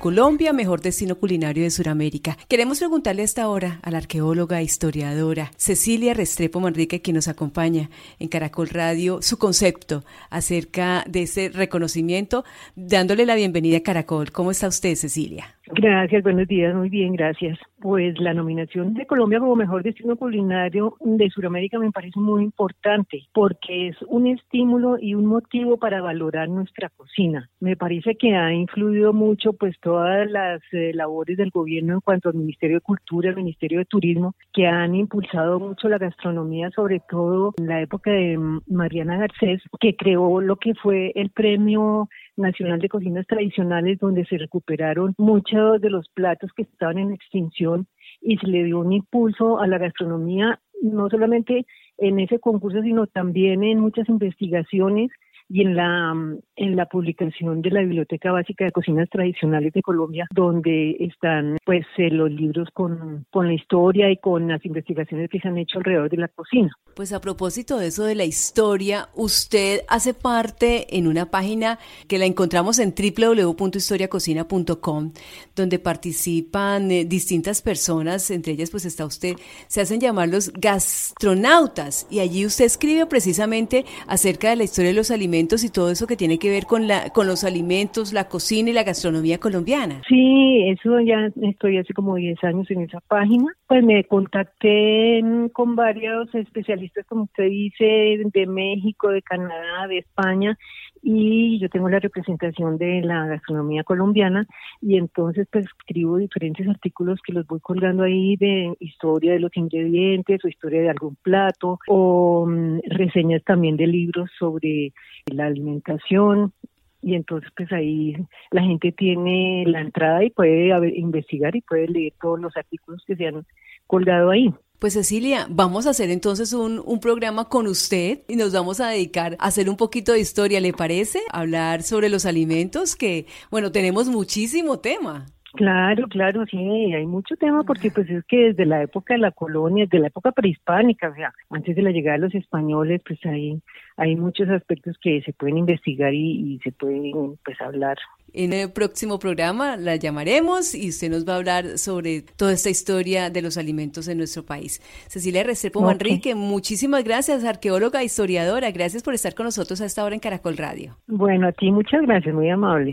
Colombia, mejor destino culinario de Sudamérica. Queremos preguntarle a esta hora a la arqueóloga, historiadora Cecilia Restrepo Manrique, que nos acompaña en Caracol Radio, su concepto acerca de ese reconocimiento, dándole la bienvenida a Caracol. ¿Cómo está usted, Cecilia? Gracias, buenos días, muy bien, gracias. Pues la nominación de Colombia como mejor destino culinario de Sudamérica me parece muy importante porque es un estímulo y un motivo para valorar nuestra cocina. Me parece que ha influido mucho pues todas las eh, labores del gobierno en cuanto al Ministerio de Cultura, el Ministerio de Turismo, que han impulsado mucho la gastronomía, sobre todo en la época de Mariana Garcés, que creó lo que fue el premio Nacional de Cocinas Tradicionales, donde se recuperaron muchos de los platos que estaban en extinción y se le dio un impulso a la gastronomía, no solamente en ese concurso, sino también en muchas investigaciones y en la, en la publicación de la Biblioteca Básica de Cocinas Tradicionales de Colombia, donde están pues eh, los libros con, con la historia y con las investigaciones que se han hecho alrededor de la cocina. Pues a propósito de eso de la historia, usted hace parte en una página que la encontramos en www.historiacocina.com, donde participan eh, distintas personas, entre ellas pues está usted, se hacen llamar los gastronautas, y allí usted escribe precisamente acerca de la historia de los alimentos y todo eso que tiene que ver con, la, con los alimentos, la cocina y la gastronomía colombiana. Sí, eso ya estoy hace como 10 años en esa página, pues me contacté con varios especialistas como usted dice, de México, de Canadá, de España, y yo tengo la representación de la gastronomía colombiana y entonces pues escribo diferentes artículos que los voy colgando ahí de historia de los ingredientes o historia de algún plato o mm, reseñas también de libros sobre la alimentación y entonces pues ahí la gente tiene la entrada y puede investigar y puede leer todos los artículos que se han colgado ahí. Pues Cecilia, vamos a hacer entonces un, un, programa con usted y nos vamos a dedicar a hacer un poquito de historia, ¿le parece? Hablar sobre los alimentos, que bueno, tenemos muchísimo tema. Claro, claro, sí, hay mucho tema porque pues es que desde la época de la colonia, desde la época prehispánica, o sea, antes de la llegada de los españoles, pues hay, hay muchos aspectos que se pueden investigar y, y se pueden pues hablar en el próximo programa la llamaremos y usted nos va a hablar sobre toda esta historia de los alimentos en nuestro país. Cecilia Restrepo Manrique, muchísimas gracias, arqueóloga, historiadora. Gracias por estar con nosotros a esta hora en Caracol Radio. Bueno, a ti muchas gracias, muy amable.